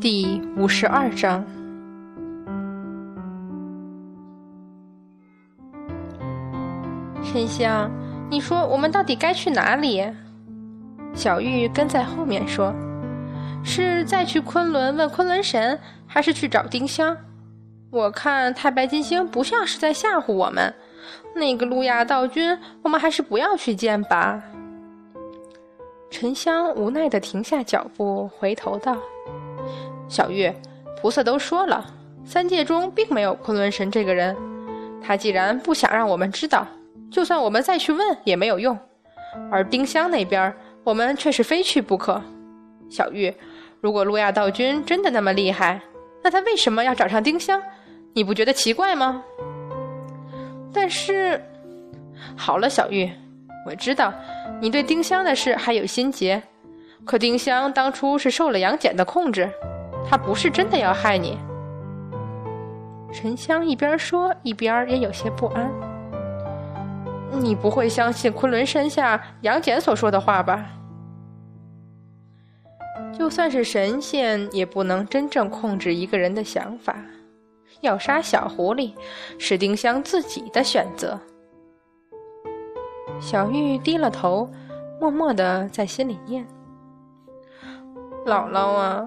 第五十二章。沉香，你说我们到底该去哪里？小玉跟在后面说：“是再去昆仑问昆仑神，还是去找丁香？我看太白金星不像是在吓唬我们。那个路亚道君，我们还是不要去见吧。”沉香无奈的停下脚步，回头道。小玉，菩萨都说了，三界中并没有昆仑神这个人。他既然不想让我们知道，就算我们再去问也没有用。而丁香那边，我们却是非去不可。小玉，如果路亚道君真的那么厉害，那他为什么要找上丁香？你不觉得奇怪吗？但是，好了，小玉，我知道你对丁香的事还有心结，可丁香当初是受了杨戬的控制。他不是真的要害你。沉香一边说，一边也有些不安。你不会相信昆仑山下杨戬所说的话吧？就算是神仙，也不能真正控制一个人的想法。要杀小狐狸，是丁香自己的选择。小玉低了头，默默的在心里念：“姥姥啊。”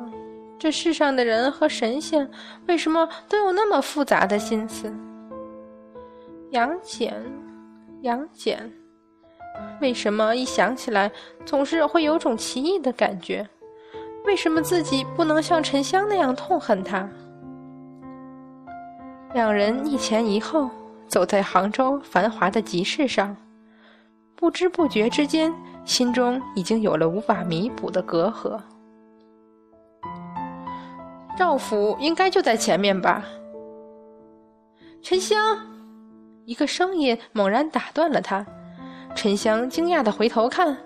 这世上的人和神仙，为什么都有那么复杂的心思？杨戬，杨戬，为什么一想起来总是会有种奇异的感觉？为什么自己不能像沉香那样痛恨他？两人一前一后走在杭州繁华的集市上，不知不觉之间，心中已经有了无法弥补的隔阂。赵府应该就在前面吧？沉香，一个声音猛然打断了他。沉香惊讶的回头看，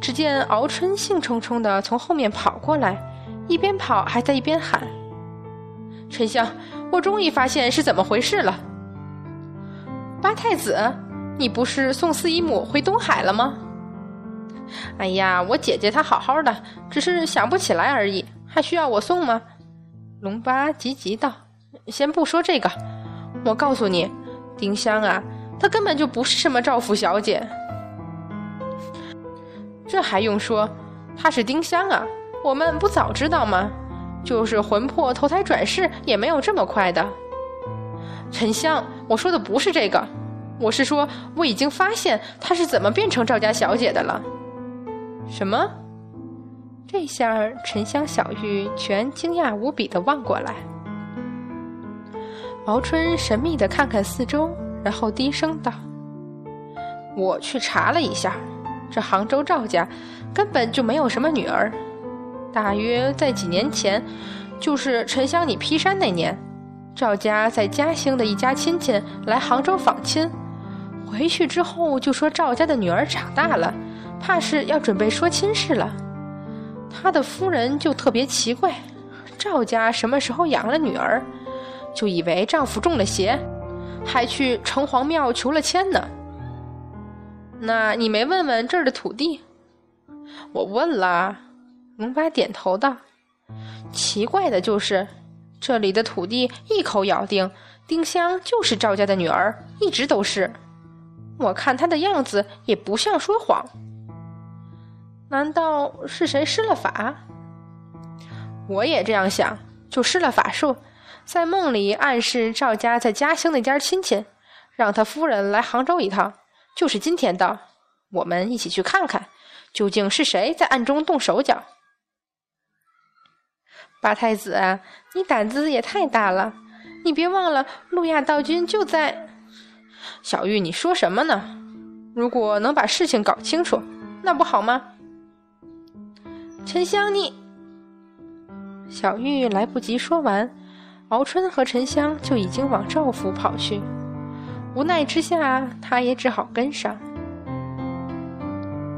只见敖春兴冲冲的从后面跑过来，一边跑还在一边喊：“沉香，我终于发现是怎么回事了。八太子，你不是送四姨母回东海了吗？”“哎呀，我姐姐她好好的，只是想不起来而已，还需要我送吗？”龙八急急道：“先不说这个，我告诉你，丁香啊，她根本就不是什么赵府小姐。这还用说？她是丁香啊，我们不早知道吗？就是魂魄投胎转世，也没有这么快的。沉香，我说的不是这个，我是说我已经发现她是怎么变成赵家小姐的了。什么？”这下，沉香、小玉全惊讶无比的望过来。毛春神秘的看看四周，然后低声道：“我去查了一下，这杭州赵家根本就没有什么女儿。大约在几年前，就是沉香你劈山那年，赵家在嘉兴的一家亲戚来杭州访亲，回去之后就说赵家的女儿长大了，怕是要准备说亲事了。”他的夫人就特别奇怪，赵家什么时候养了女儿，就以为丈夫中了邪，还去城隍庙求了签呢。那你没问问这儿的土地？我问了，龙八点头道：“奇怪的就是，这里的土地一口咬定丁香就是赵家的女儿，一直都是。我看她的样子也不像说谎。”难道是谁施了法？我也这样想，就施了法术，在梦里暗示赵家在嘉兴那家亲戚，让他夫人来杭州一趟，就是今天到，我们一起去看看，究竟是谁在暗中动手脚。八太子，你胆子也太大了，你别忘了路亚道君就在。小玉，你说什么呢？如果能把事情搞清楚，那不好吗？沉香，你小玉来不及说完，敖春和沉香就已经往赵府跑去。无奈之下，他也只好跟上。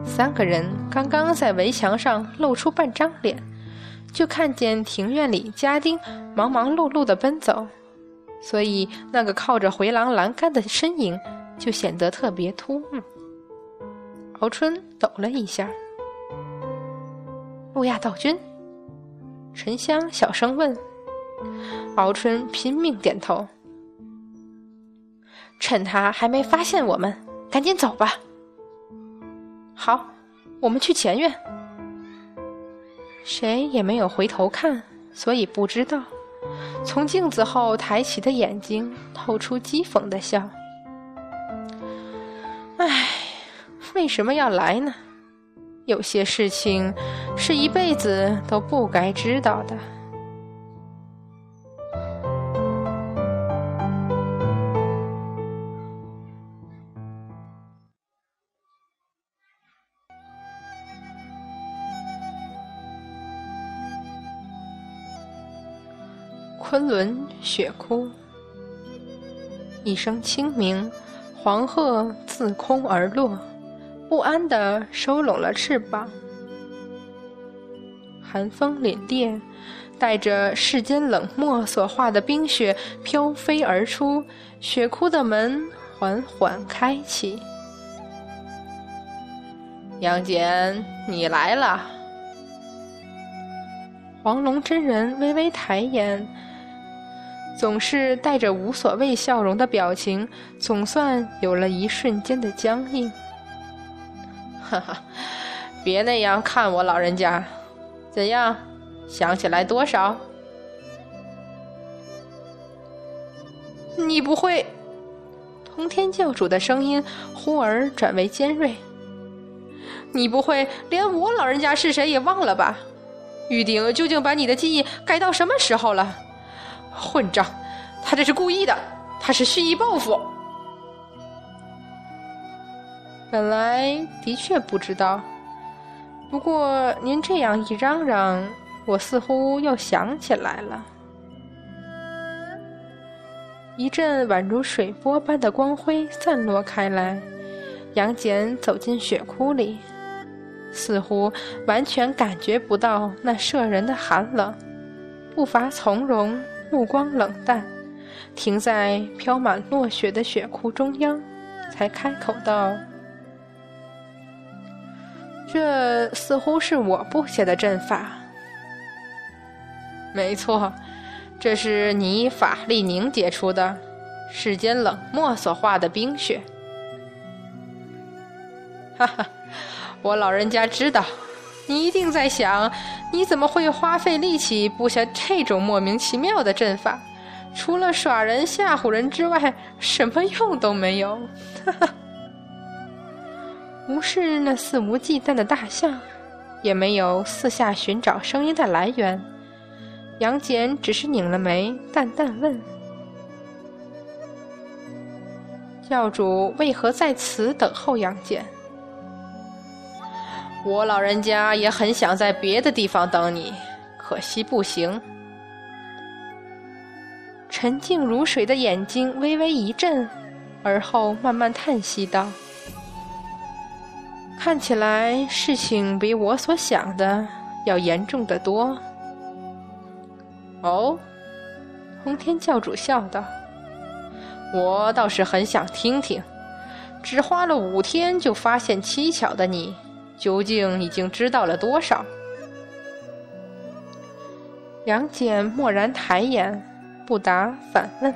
三个人刚刚在围墙上露出半张脸，就看见庭院里家丁忙忙碌碌的奔走，所以那个靠着回廊栏杆的身影就显得特别突兀。敖春抖了一下。路亚道君，沉香小声问。敖春拼命点头。趁他还没发现我们，赶紧走吧。好，我们去前院。谁也没有回头看，所以不知道。从镜子后抬起的眼睛透出讥讽的笑。唉，为什么要来呢？有些事情是一辈子都不该知道的。昆仑雪窟，一声清鸣，黄鹤自空而落，不安地收拢了翅膀。寒风凛冽，带着世间冷漠所化的冰雪飘飞而出，雪窟的门缓缓开启。杨戬，你来了。黄龙真人微微抬眼。总是带着无所谓笑容的表情，总算有了一瞬间的僵硬。哈哈，别那样看我老人家，怎样？想起来多少？你不会？通天教主的声音忽而转为尖锐。你不会连我老人家是谁也忘了吧？玉鼎究竟把你的记忆改到什么时候了？混账！他这是故意的，他是蓄意报复。本来的确不知道，不过您这样一嚷嚷，我似乎又想起来了。一阵宛如水波般的光辉散落开来，杨戬走进雪窟里，似乎完全感觉不到那摄人的寒冷，步伐从容。目光冷淡，停在飘满落雪的雪窟中央，才开口道：“这似乎是我布下的阵法。”“没错，这是你法力凝结出的，世间冷漠所化的冰雪。”“哈哈，我老人家知道。”你一定在想，你怎么会花费力气布下这种莫名其妙的阵法？除了耍人吓唬人之外，什么用都没有。哈哈！无视那肆无忌惮的大笑，也没有四下寻找声音的来源。杨戬只是拧了眉，淡淡问：“教主为何在此等候杨戬？”我老人家也很想在别的地方等你，可惜不行。沉静如水的眼睛微微一震，而后慢慢叹息道：“看起来事情比我所想的要严重的多。”哦，通天教主笑道：“我倒是很想听听，只花了五天就发现蹊跷的你。”究竟已经知道了多少？杨戬蓦然抬眼，不答，反问：“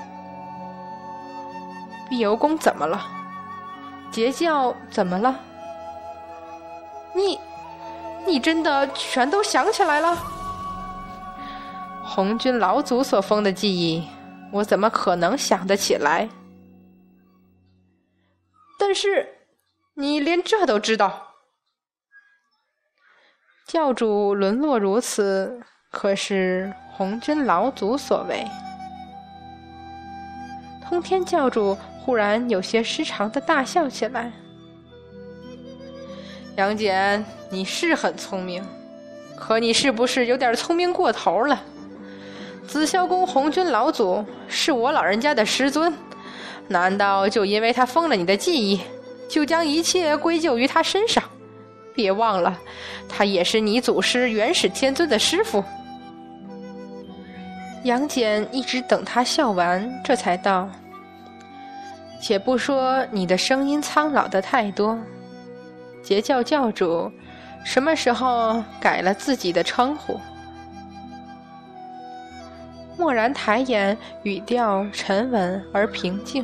碧游宫怎么了？截教怎么了？你，你真的全都想起来了？红军老祖所封的记忆，我怎么可能想得起来？但是，你连这都知道？”教主沦落如此，可是红军老祖所为。通天教主忽然有些失常的大笑起来。杨戬，你是很聪明，可你是不是有点聪明过头了？紫霄宫红军老祖是我老人家的师尊，难道就因为他封了你的记忆，就将一切归咎于他身上？别忘了，他也是你祖师元始天尊的师傅。杨戬一直等他笑完，这才道：“且不说你的声音苍老的太多，截教教主什么时候改了自己的称呼？”蓦然抬眼，语调沉稳而平静。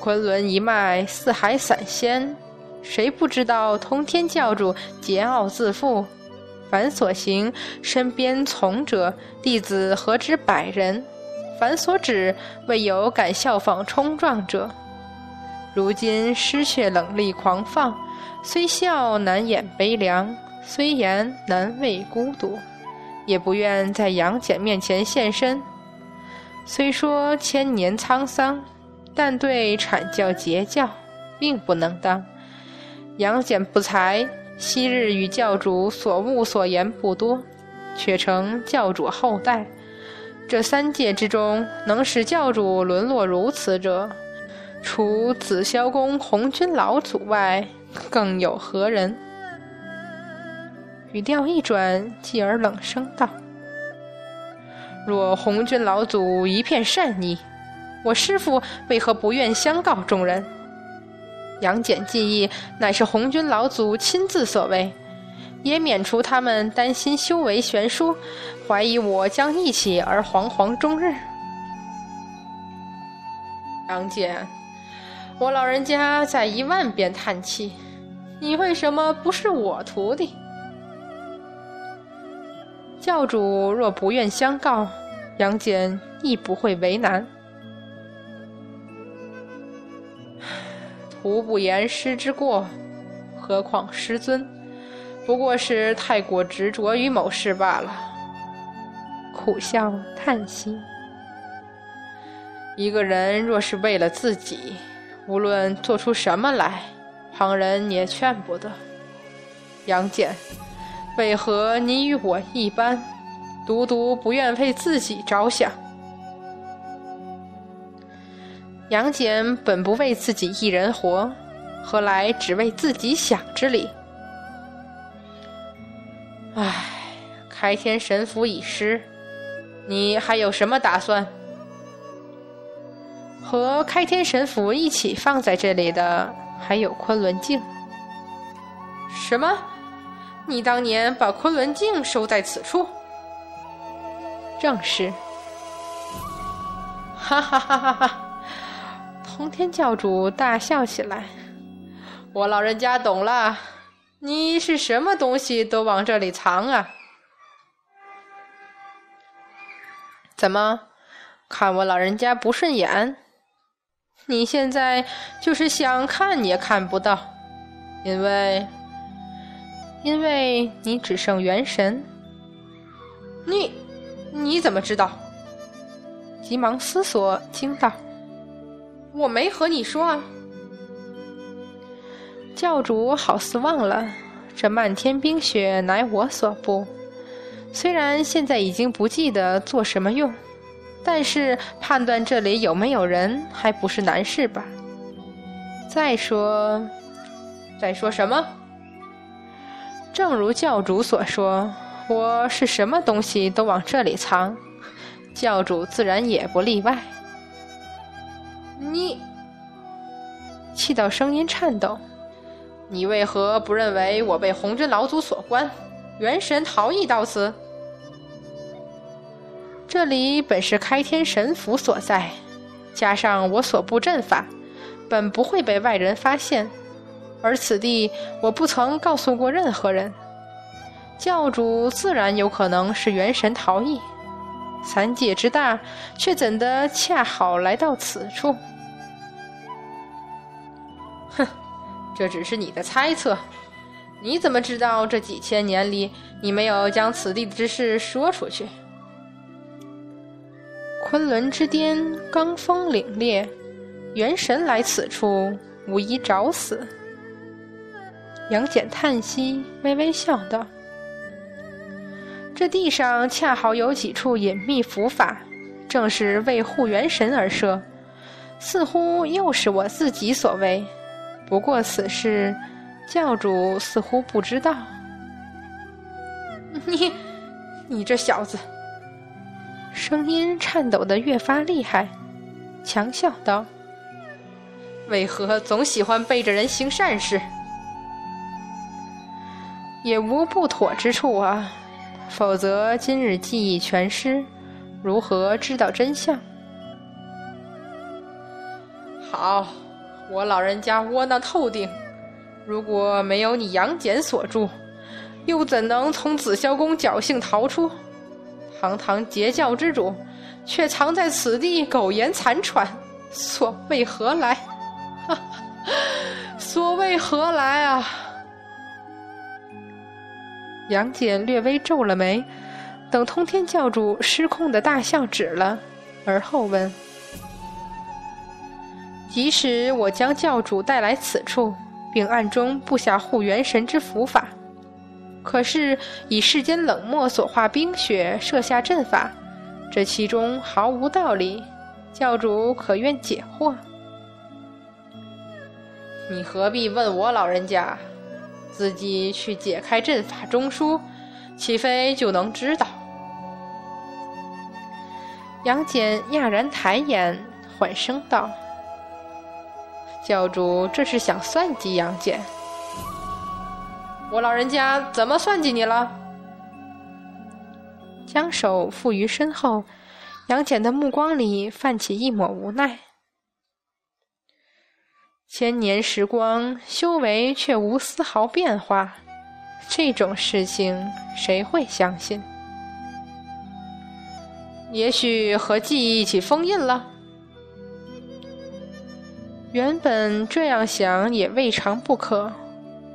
昆仑一脉，四海散仙，谁不知道通天教主桀骜自负？凡所行，身边从者，弟子何止百人？凡所指，未有敢效仿冲撞者。如今失却冷厉狂放，虽笑难掩悲凉，虽言难慰孤独，也不愿在杨戬面前现身。虽说千年沧桑。但对阐教截教，并不能当。杨戬不才，昔日与教主所悟所言不多，却成教主后代。这三界之中，能使教主沦落如此者，除紫霄宫红军老祖外，更有何人？语调一转，继而冷声道：“若红军老祖一片善意。”我师父为何不愿相告众人？杨戬记忆乃是红军老祖亲自所为，也免除他们担心修为悬殊，怀疑我将一起而惶惶终日。杨戬，我老人家在一万遍叹气，你为什么不是我徒弟？教主若不愿相告，杨戬亦不会为难。徒不言师之过，何况师尊？不过是太过执着于某事罢了。苦笑叹息。一个人若是为了自己，无论做出什么来，旁人也劝不得。杨戬，为何你与我一般，独独不愿为自己着想？杨戬本不为自己一人活，何来只为自己想之理？唉，开天神符已失，你还有什么打算？和开天神符一起放在这里的还有昆仑镜。什么？你当年把昆仑镜收在此处？正是。哈哈哈哈哈！通天教主大笑起来：“我老人家懂了，你是什么东西都往这里藏啊？怎么，看我老人家不顺眼？你现在就是想看也看不到，因为，因为你只剩元神。你，你怎么知道？”急忙思索，惊道。我没和你说啊，教主好似忘了，这漫天冰雪乃我所布。虽然现在已经不记得做什么用，但是判断这里有没有人还不是难事吧？再说，再说什么？正如教主所说，我是什么东西都往这里藏，教主自然也不例外。你气到声音颤抖，你为何不认为我被红军老祖所关，元神逃逸到此？这里本是开天神府所在，加上我所布阵法，本不会被外人发现。而此地我不曾告诉过任何人，教主自然有可能是元神逃逸。三界之大，却怎的恰好来到此处？哼，这只是你的猜测。你怎么知道这几千年里你没有将此地之事说出去？昆仑之巅罡风凛冽，元神来此处无疑找死。杨戬叹息，微微笑道：“这地上恰好有几处隐秘符法，正是为护元神而设，似乎又是我自己所为。”不过此事，教主似乎不知道。你，你这小子！声音颤抖的越发厉害，强笑道：“为何总喜欢背着人行善事？也无不妥之处啊！否则今日记忆全失，如何知道真相？好，我老人家窝囊透顶。如果没有你杨戬所助，又怎能从紫霄宫侥幸逃出？堂堂截教之主，却藏在此地苟延残喘，所谓何来？所谓何来啊？杨戬略微皱了眉，等通天教主失控的大笑止了，而后问：“即使我将教主带来此处，并暗中布下护元神之符法，可是以世间冷漠所化冰雪设下阵法，这其中毫无道理，教主可愿解惑？”你何必问我老人家？自己去解开阵法中枢，岂非就能知道？杨戬讶然抬眼，缓声道：“教主这是想算计杨戬？我老人家怎么算计你了？”将手负于身后，杨戬的目光里泛起一抹无奈。千年时光，修为却无丝毫变化，这种事情谁会相信？也许和记忆一起封印了。原本这样想也未尝不可，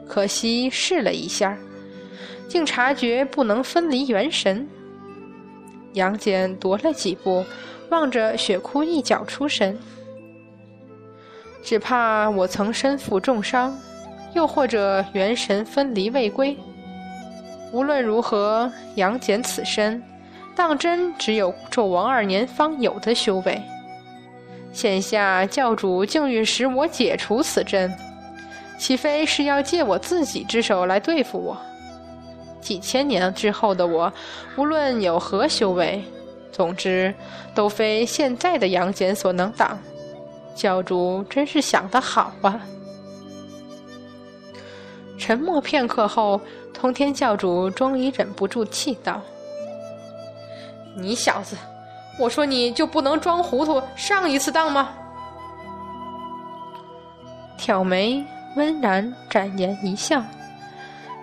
可惜试了一下，竟察觉不能分离元神。杨戬踱了几步，望着雪窟一角出神。只怕我曾身负重伤，又或者元神分离未归。无论如何，杨戬此身，当真只有纣王二年方有的修为。现下教主竟欲使我解除此阵，岂非是要借我自己之手来对付我？几千年之后的我，无论有何修为，总之都非现在的杨戬所能挡。教主真是想得好啊！沉默片刻后，通天教主终于忍不住气道：“你小子，我说你就不能装糊涂上一次当吗？”挑眉，温然展颜一笑，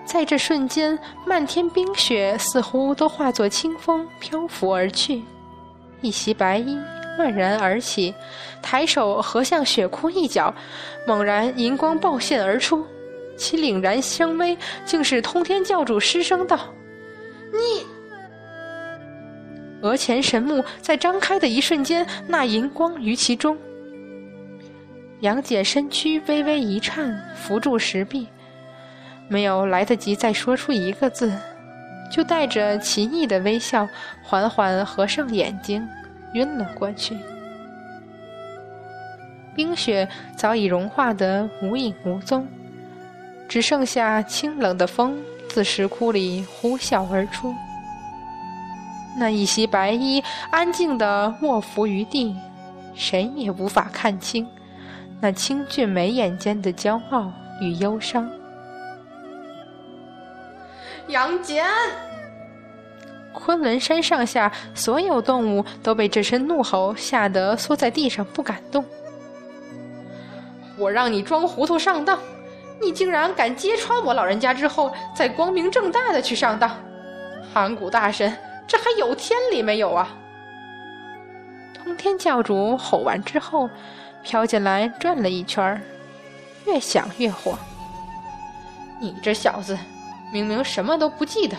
在这瞬间，漫天冰雪似乎都化作清风漂浮而去，一袭白衣。漫然而起，抬手合向雪窟一角，猛然银光爆现而出，其凛然声威，竟是通天教主失声道：“你！”额前神目在张开的一瞬间，那银光于其中。杨戬身躯微微一颤，扶住石壁，没有来得及再说出一个字，就带着奇异的微笑，缓缓合上眼睛。晕了过去，冰雪早已融化得无影无踪，只剩下清冷的风自石窟里呼啸而出。那一袭白衣安静地卧伏于地，谁也无法看清那清俊眉眼间的骄傲与忧伤。杨戬。昆仑山上下所有动物都被这声怒吼吓得缩在地上不敢动。我让你装糊涂上当，你竟然敢揭穿我老人家之后再光明正大的去上当！盘古大神，这还有天理没有啊？通天教主吼完之后，飘进来转了一圈越想越火。你这小子，明明什么都不记得。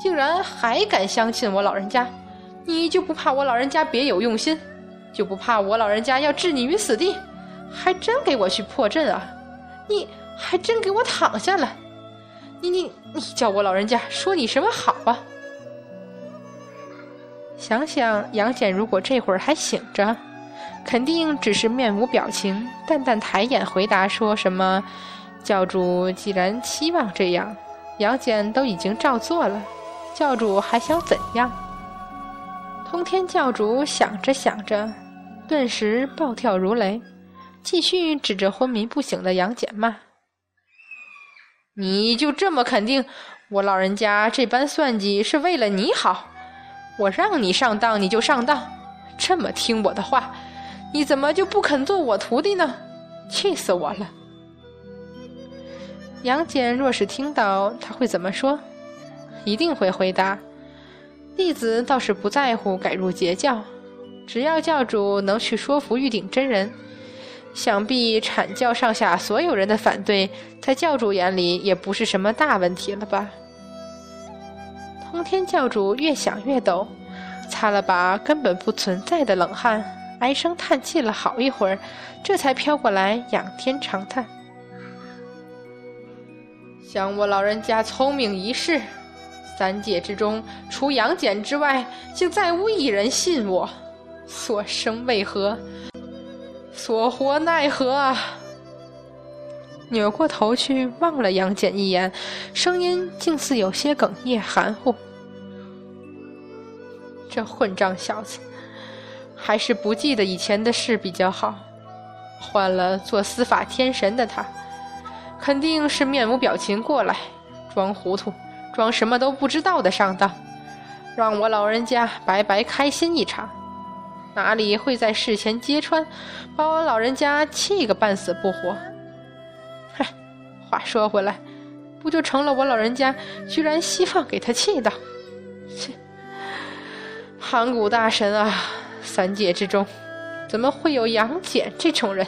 竟然还敢相信我老人家，你就不怕我老人家别有用心，就不怕我老人家要置你于死地？还真给我去破阵啊！你还真给我躺下了！你你你叫我老人家说你什么好啊？想想杨戬如果这会儿还醒着，肯定只是面无表情，淡淡抬眼回答说什么：“教主既然期望这样，杨戬都已经照做了。”教主还想怎样？通天教主想着想着，顿时暴跳如雷，继续指着昏迷不醒的杨戬骂：“你就这么肯定我老人家这般算计是为了你好，我让你上当你就上当，这么听我的话，你怎么就不肯做我徒弟呢？气死我了！杨戬若是听到，他会怎么说？一定会回答：弟子倒是不在乎改入截教，只要教主能去说服玉鼎真人，想必阐教上下所有人的反对，在教主眼里也不是什么大问题了吧？通天教主越想越抖，擦了把根本不存在的冷汗，唉声叹气了好一会儿，这才飘过来仰天长叹。想我老人家聪明一世，三界之中除杨戬之外，竟再无一人信我。所生为何？所活奈何啊！扭过头去望了杨戬一眼，声音竟似有些哽咽含糊。这混账小子，还是不记得以前的事比较好。换了做司法天神的他。肯定是面无表情过来，装糊涂，装什么都不知道的上当，让我老人家白白开心一场，哪里会在事前揭穿，把我老人家气个半死不活？嗨，话说回来，不就成了我老人家居然希望给他气的？切！盘古大神啊，三界之中，怎么会有杨戬这种人？